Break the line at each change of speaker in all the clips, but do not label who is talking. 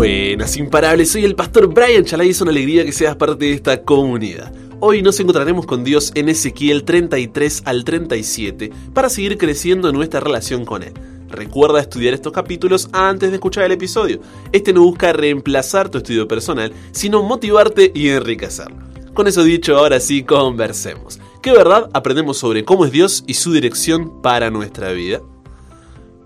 Buenas, imparables, soy el pastor Brian Chalai, es una alegría que seas parte de esta comunidad. Hoy nos encontraremos con Dios en Ezequiel 33 al 37 para seguir creciendo en nuestra relación con Él. Recuerda estudiar estos capítulos antes de escuchar el episodio. Este no busca reemplazar tu estudio personal, sino motivarte y enriquecerlo. Con eso dicho, ahora sí, conversemos. ¿Qué verdad aprendemos sobre cómo es Dios y su dirección para nuestra vida?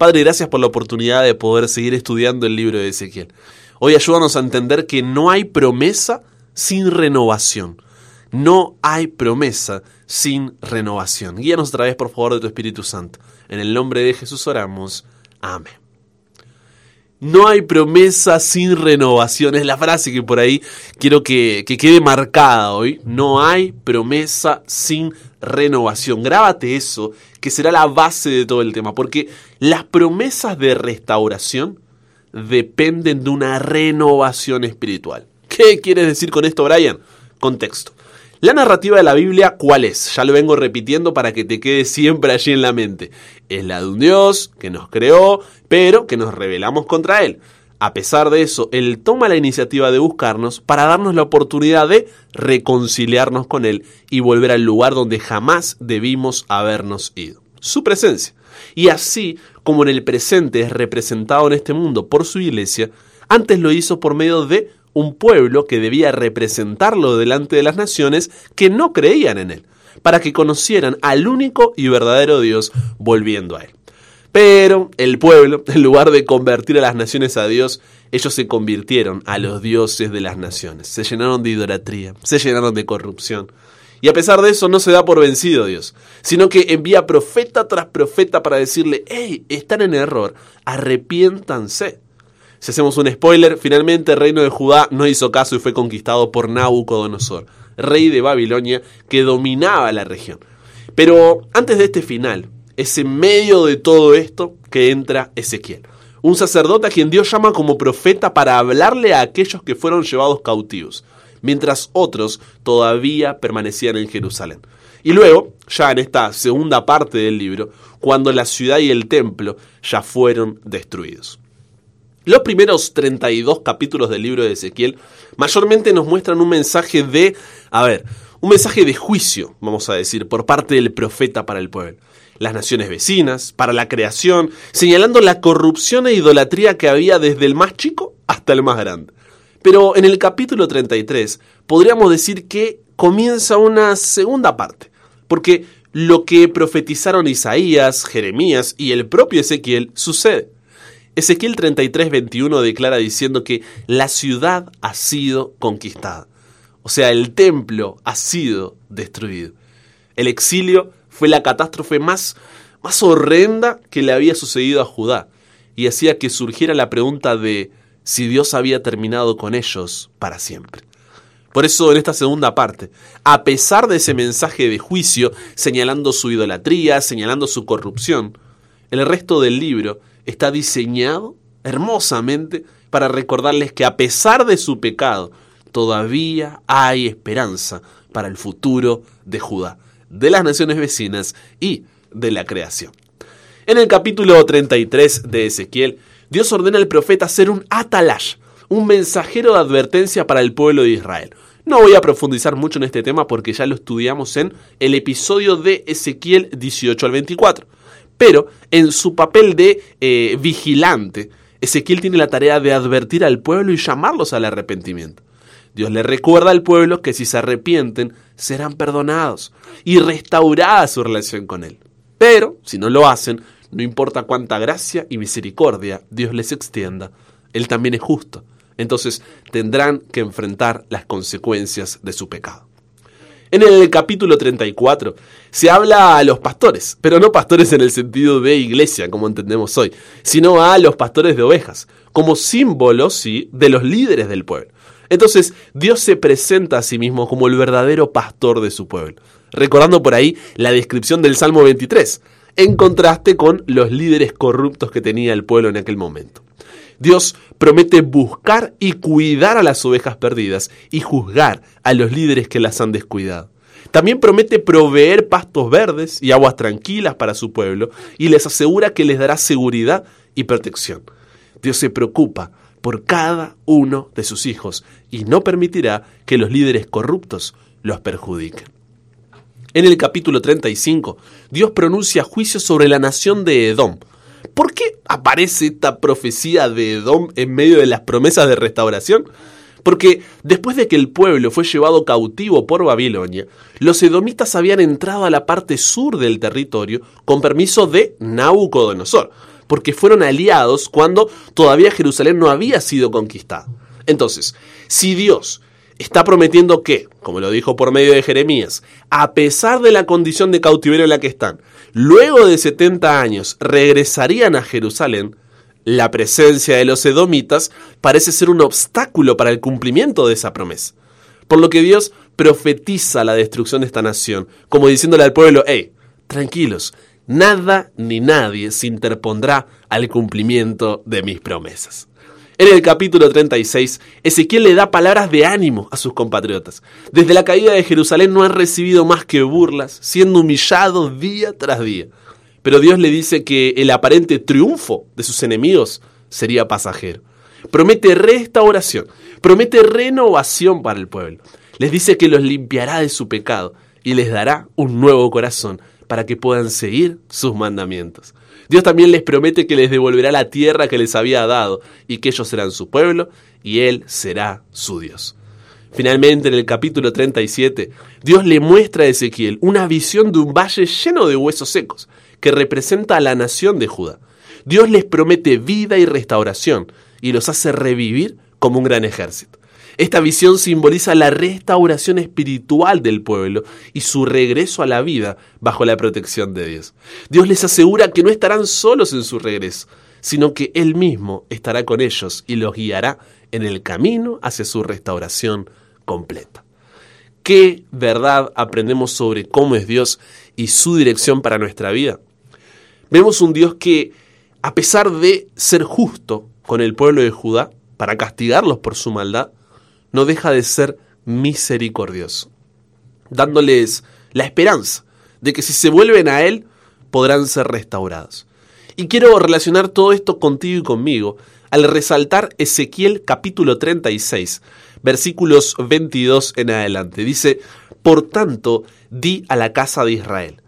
Padre, gracias por la oportunidad de poder seguir estudiando el libro de Ezequiel. Hoy ayúdanos a entender que no hay promesa sin renovación. No hay promesa sin renovación. Guíanos otra vez, por favor, de tu Espíritu Santo. En el nombre de Jesús oramos. Amén. No hay promesa sin renovación. Es la frase que por ahí quiero que, que, quede marcada hoy. No hay promesa sin renovación. Grábate eso, que será la base de todo el tema. Porque las promesas de restauración dependen de una renovación espiritual. ¿Qué quieres decir con esto, Brian? Contexto. La narrativa de la Biblia, ¿cuál es? Ya lo vengo repitiendo para que te quede siempre allí en la mente. Es la de un Dios que nos creó, pero que nos rebelamos contra Él. A pesar de eso, Él toma la iniciativa de buscarnos para darnos la oportunidad de reconciliarnos con Él y volver al lugar donde jamás debimos habernos ido. Su presencia. Y así como en el presente es representado en este mundo por su iglesia, antes lo hizo por medio de un pueblo que debía representarlo delante de las naciones que no creían en él, para que conocieran al único y verdadero Dios volviendo a él. Pero el pueblo, en lugar de convertir a las naciones a Dios, ellos se convirtieron a los dioses de las naciones, se llenaron de idolatría, se llenaron de corrupción. Y a pesar de eso no se da por vencido Dios, sino que envía profeta tras profeta para decirle, hey, están en error, arrepiéntanse. Si hacemos un spoiler, finalmente el reino de Judá no hizo caso y fue conquistado por Nabucodonosor, rey de Babilonia que dominaba la región. Pero antes de este final, es en medio de todo esto que entra Ezequiel, un sacerdote a quien Dios llama como profeta para hablarle a aquellos que fueron llevados cautivos, mientras otros todavía permanecían en Jerusalén. Y luego, ya en esta segunda parte del libro, cuando la ciudad y el templo ya fueron destruidos. Los primeros 32 capítulos del libro de Ezequiel mayormente nos muestran un mensaje de, a ver, un mensaje de juicio, vamos a decir, por parte del profeta para el pueblo. Las naciones vecinas, para la creación, señalando la corrupción e idolatría que había desde el más chico hasta el más grande. Pero en el capítulo 33 podríamos decir que comienza una segunda parte, porque lo que profetizaron Isaías, Jeremías y el propio Ezequiel sucede. Ezequiel 33, 21 declara diciendo que la ciudad ha sido conquistada. O sea, el templo ha sido destruido. El exilio fue la catástrofe más, más horrenda que le había sucedido a Judá y hacía que surgiera la pregunta de si Dios había terminado con ellos para siempre. Por eso en esta segunda parte, a pesar de ese mensaje de juicio señalando su idolatría, señalando su corrupción, el resto del libro está diseñado hermosamente para recordarles que a pesar de su pecado, todavía hay esperanza para el futuro de Judá, de las naciones vecinas y de la creación. En el capítulo 33 de Ezequiel, Dios ordena al profeta ser un atalash, un mensajero de advertencia para el pueblo de Israel. No voy a profundizar mucho en este tema porque ya lo estudiamos en el episodio de Ezequiel 18 al 24. Pero en su papel de eh, vigilante, Ezequiel tiene la tarea de advertir al pueblo y llamarlos al arrepentimiento. Dios le recuerda al pueblo que si se arrepienten serán perdonados y restaurada su relación con Él. Pero si no lo hacen, no importa cuánta gracia y misericordia Dios les extienda, Él también es justo. Entonces tendrán que enfrentar las consecuencias de su pecado. En el capítulo 34 se habla a los pastores, pero no pastores en el sentido de iglesia, como entendemos hoy, sino a los pastores de ovejas, como símbolos ¿sí? de los líderes del pueblo. Entonces, Dios se presenta a sí mismo como el verdadero pastor de su pueblo, recordando por ahí la descripción del Salmo 23, en contraste con los líderes corruptos que tenía el pueblo en aquel momento. Dios promete buscar y cuidar a las ovejas perdidas y juzgar a los líderes que las han descuidado. También promete proveer pastos verdes y aguas tranquilas para su pueblo y les asegura que les dará seguridad y protección. Dios se preocupa por cada uno de sus hijos y no permitirá que los líderes corruptos los perjudiquen. En el capítulo 35, Dios pronuncia juicio sobre la nación de Edom. ¿Por qué aparece esta profecía de Edom en medio de las promesas de restauración? Porque después de que el pueblo fue llevado cautivo por Babilonia, los edomitas habían entrado a la parte sur del territorio con permiso de Nabucodonosor, porque fueron aliados cuando todavía Jerusalén no había sido conquistada. Entonces, si Dios está prometiendo que, como lo dijo por medio de Jeremías, a pesar de la condición de cautiverio en la que están, luego de 70 años regresarían a Jerusalén, la presencia de los edomitas parece ser un obstáculo para el cumplimiento de esa promesa. Por lo que Dios profetiza la destrucción de esta nación, como diciéndole al pueblo, hey, tranquilos, nada ni nadie se interpondrá al cumplimiento de mis promesas. En el capítulo 36, Ezequiel le da palabras de ánimo a sus compatriotas. Desde la caída de Jerusalén no han recibido más que burlas, siendo humillados día tras día pero Dios le dice que el aparente triunfo de sus enemigos sería pasajero. Promete restauración, promete renovación para el pueblo. Les dice que los limpiará de su pecado y les dará un nuevo corazón para que puedan seguir sus mandamientos. Dios también les promete que les devolverá la tierra que les había dado y que ellos serán su pueblo y Él será su Dios. Finalmente, en el capítulo 37, Dios le muestra a Ezequiel una visión de un valle lleno de huesos secos que representa a la nación de Judá. Dios les promete vida y restauración y los hace revivir como un gran ejército. Esta visión simboliza la restauración espiritual del pueblo y su regreso a la vida bajo la protección de Dios. Dios les asegura que no estarán solos en su regreso, sino que Él mismo estará con ellos y los guiará en el camino hacia su restauración completa. ¿Qué verdad aprendemos sobre cómo es Dios y su dirección para nuestra vida? Vemos un Dios que, a pesar de ser justo con el pueblo de Judá, para castigarlos por su maldad, no deja de ser misericordioso, dándoles la esperanza de que si se vuelven a Él, podrán ser restaurados. Y quiero relacionar todo esto contigo y conmigo al resaltar Ezequiel capítulo 36, versículos 22 en adelante. Dice, Por tanto, di a la casa de Israel,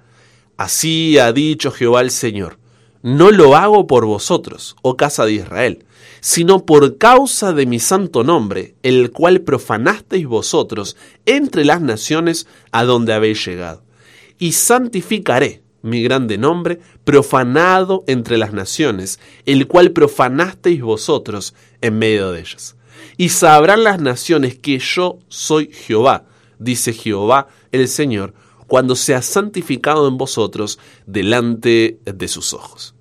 Así ha dicho Jehová el Señor, no lo hago por vosotros, oh casa de Israel, sino por causa de mi santo nombre, el cual profanasteis vosotros entre las naciones a donde habéis llegado. Y santificaré mi grande nombre, profanado entre las naciones, el cual profanasteis vosotros en medio de ellas. Y sabrán las naciones que yo soy Jehová, dice Jehová el Señor, cuando se ha santificado en vosotros delante de sus ojos.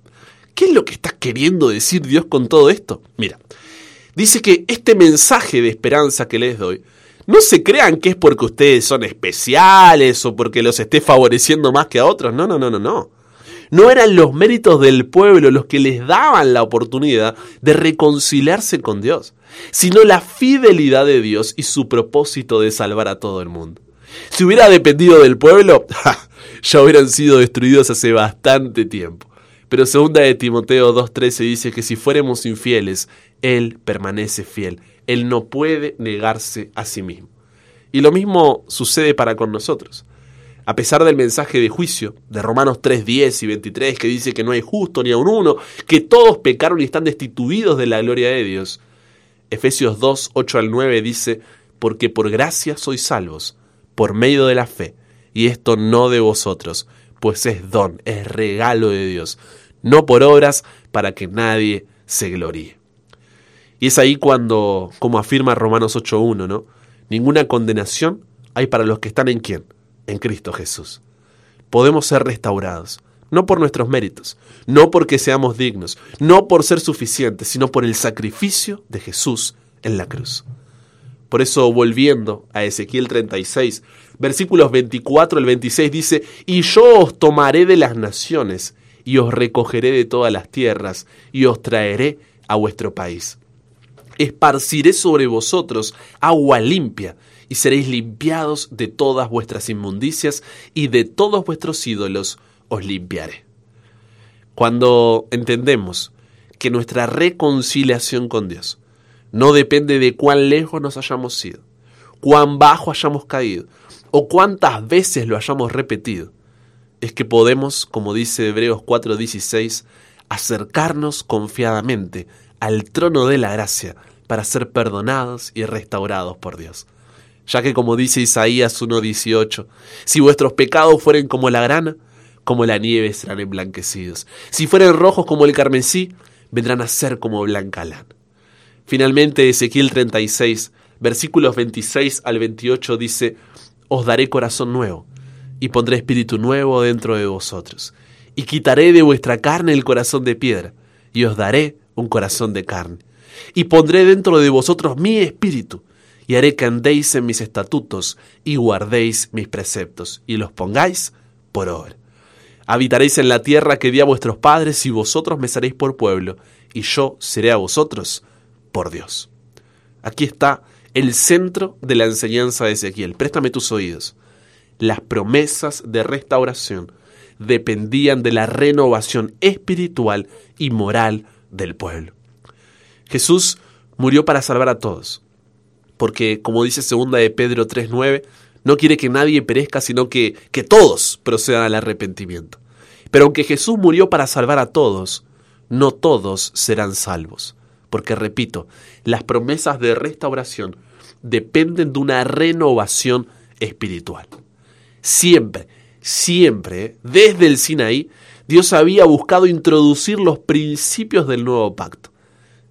¿Qué es lo que está queriendo decir Dios con todo esto? Mira, dice que este mensaje de esperanza que les doy, no se crean que es porque ustedes son especiales o porque los esté favoreciendo más que a otros. No, no, no, no, no. No eran los méritos del pueblo los que les daban la oportunidad de reconciliarse con Dios, sino la fidelidad de Dios y su propósito de salvar a todo el mundo. Si hubiera dependido del pueblo, ya hubieran sido destruidos hace bastante tiempo. Pero segunda de Timoteo 2.13 dice que si fuéramos infieles, Él permanece fiel. Él no puede negarse a sí mismo. Y lo mismo sucede para con nosotros. A pesar del mensaje de juicio de Romanos 3.10 y 23 que dice que no hay justo ni a un uno, que todos pecaron y están destituidos de la gloria de Dios, Efesios 2, 8 al 9 dice, porque por gracia sois salvos por medio de la fe, y esto no de vosotros, pues es don, es regalo de Dios, no por obras para que nadie se gloríe. Y es ahí cuando, como afirma Romanos 8.1, ¿no? Ninguna condenación hay para los que están en quién? En Cristo Jesús. Podemos ser restaurados, no por nuestros méritos, no porque seamos dignos, no por ser suficientes, sino por el sacrificio de Jesús en la cruz. Por eso, volviendo a Ezequiel 36, versículos 24 al 26 dice, y yo os tomaré de las naciones, y os recogeré de todas las tierras, y os traeré a vuestro país. Esparciré sobre vosotros agua limpia, y seréis limpiados de todas vuestras inmundicias, y de todos vuestros ídolos os limpiaré. Cuando entendemos que nuestra reconciliación con Dios no depende de cuán lejos nos hayamos ido, cuán bajo hayamos caído o cuántas veces lo hayamos repetido. Es que podemos, como dice Hebreos 4:16, acercarnos confiadamente al trono de la gracia para ser perdonados y restaurados por Dios. Ya que como dice Isaías 1:18, si vuestros pecados fueren como la grana, como la nieve serán emblanquecidos. Si fueren rojos como el carmesí, vendrán a ser como blanca lana. Finalmente, Ezequiel 36, versículos 26 al 28 dice, Os daré corazón nuevo, y pondré espíritu nuevo dentro de vosotros, y quitaré de vuestra carne el corazón de piedra, y os daré un corazón de carne, y pondré dentro de vosotros mi espíritu, y haré que andéis en mis estatutos, y guardéis mis preceptos, y los pongáis por obra. Habitaréis en la tierra que di a vuestros padres y vosotros me seréis por pueblo, y yo seré a vosotros por Dios. Aquí está el centro de la enseñanza de Ezequiel. Préstame tus oídos. Las promesas de restauración dependían de la renovación espiritual y moral del pueblo. Jesús murió para salvar a todos, porque como dice segunda de Pedro 3:9, no quiere que nadie perezca, sino que, que todos procedan al arrepentimiento. Pero aunque Jesús murió para salvar a todos, no todos serán salvos. Porque, repito, las promesas de restauración dependen de una renovación espiritual. Siempre, siempre, desde el Sinaí, Dios había buscado introducir los principios del nuevo pacto,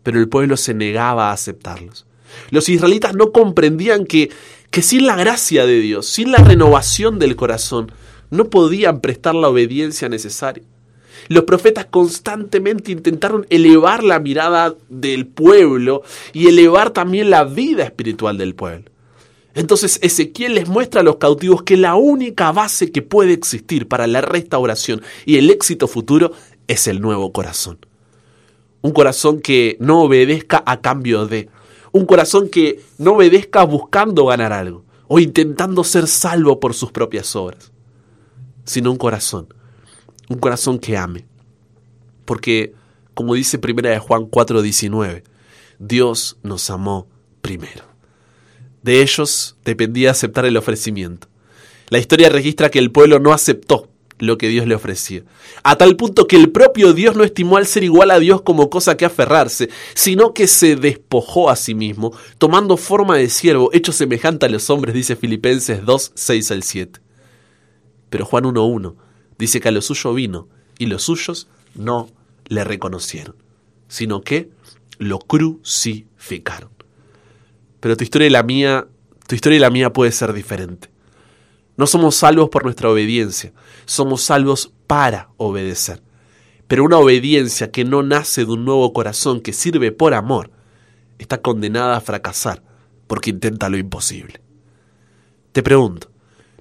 pero el pueblo se negaba a aceptarlos. Los israelitas no comprendían que que sin la gracia de Dios, sin la renovación del corazón, no podían prestar la obediencia necesaria. Los profetas constantemente intentaron elevar la mirada del pueblo y elevar también la vida espiritual del pueblo. Entonces Ezequiel les muestra a los cautivos que la única base que puede existir para la restauración y el éxito futuro es el nuevo corazón. Un corazón que no obedezca a cambio de, un corazón que no obedezca buscando ganar algo o intentando ser salvo por sus propias obras, sino un corazón, un corazón que ame. Porque, como dice primera de Juan 4:19, Dios nos amó primero. De ellos dependía aceptar el ofrecimiento. La historia registra que el pueblo no aceptó lo que Dios le ofrecía. A tal punto que el propio Dios no estimó al ser igual a Dios como cosa que aferrarse, sino que se despojó a sí mismo, tomando forma de siervo, hecho semejante a los hombres, dice Filipenses 2, 6 al 7. Pero Juan 1.1 dice que a lo suyo vino, y los suyos no le reconocieron, sino que lo crucificaron. Pero tu historia y la mía, tu historia y la mía puede ser diferente. No somos salvos por nuestra obediencia, somos salvos para obedecer. Pero una obediencia que no nace de un nuevo corazón que sirve por amor, está condenada a fracasar porque intenta lo imposible. Te pregunto,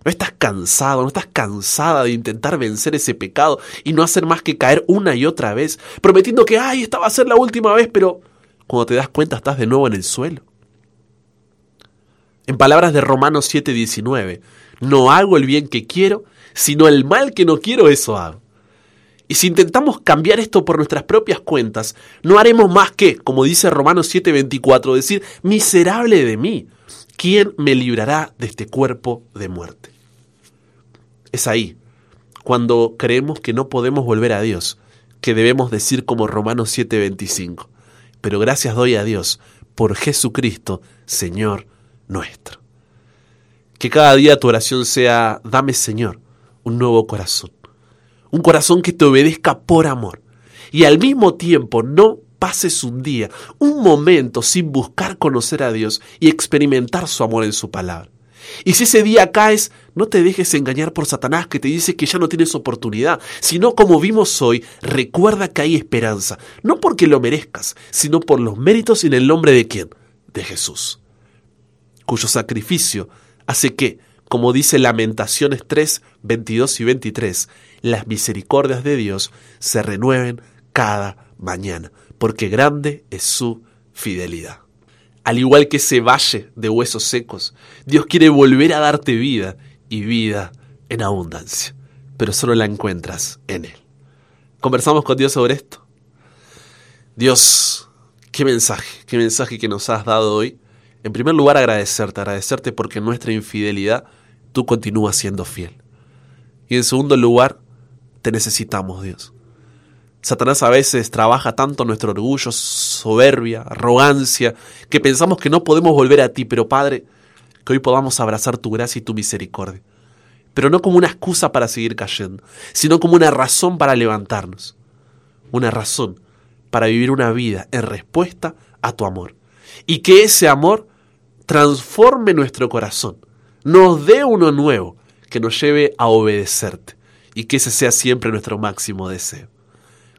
¿no estás cansado, no estás cansada de intentar vencer ese pecado y no hacer más que caer una y otra vez, prometiendo que, ay, esta va a ser la última vez, pero cuando te das cuenta estás de nuevo en el suelo? En palabras de Romanos 7:19, no hago el bien que quiero, sino el mal que no quiero, eso hago. Y si intentamos cambiar esto por nuestras propias cuentas, no haremos más que, como dice Romanos 7:24, decir, miserable de mí, ¿quién me librará de este cuerpo de muerte? Es ahí, cuando creemos que no podemos volver a Dios, que debemos decir como Romanos 7:25, pero gracias doy a Dios por Jesucristo, Señor nuestro. Que cada día tu oración sea, dame Señor, un nuevo corazón. Un corazón que te obedezca por amor. Y al mismo tiempo no pases un día, un momento sin buscar conocer a Dios y experimentar su amor en su palabra. Y si ese día caes, no te dejes engañar por Satanás que te dice que ya no tienes oportunidad, sino como vimos hoy, recuerda que hay esperanza, no porque lo merezcas, sino por los méritos y en el nombre de quién? De Jesús, cuyo sacrificio hace que, como dice Lamentaciones 3, 22 y 23, las misericordias de Dios se renueven cada mañana, porque grande es su fidelidad. Al igual que ese valle de huesos secos, Dios quiere volver a darte vida y vida en abundancia, pero solo la encuentras en Él. Conversamos con Dios sobre esto. Dios Qué mensaje, qué mensaje que nos has dado hoy. En primer lugar, agradecerte, agradecerte porque en nuestra infidelidad tú continúas siendo fiel. Y en segundo lugar, te necesitamos, Dios. Satanás a veces trabaja tanto nuestro orgullo, soberbia, arrogancia, que pensamos que no podemos volver a ti, pero Padre, que hoy podamos abrazar tu gracia y tu misericordia. Pero no como una excusa para seguir cayendo, sino como una razón para levantarnos. Una razón para vivir una vida en respuesta a tu amor. Y que ese amor transforme nuestro corazón, nos dé uno nuevo, que nos lleve a obedecerte. Y que ese sea siempre nuestro máximo deseo.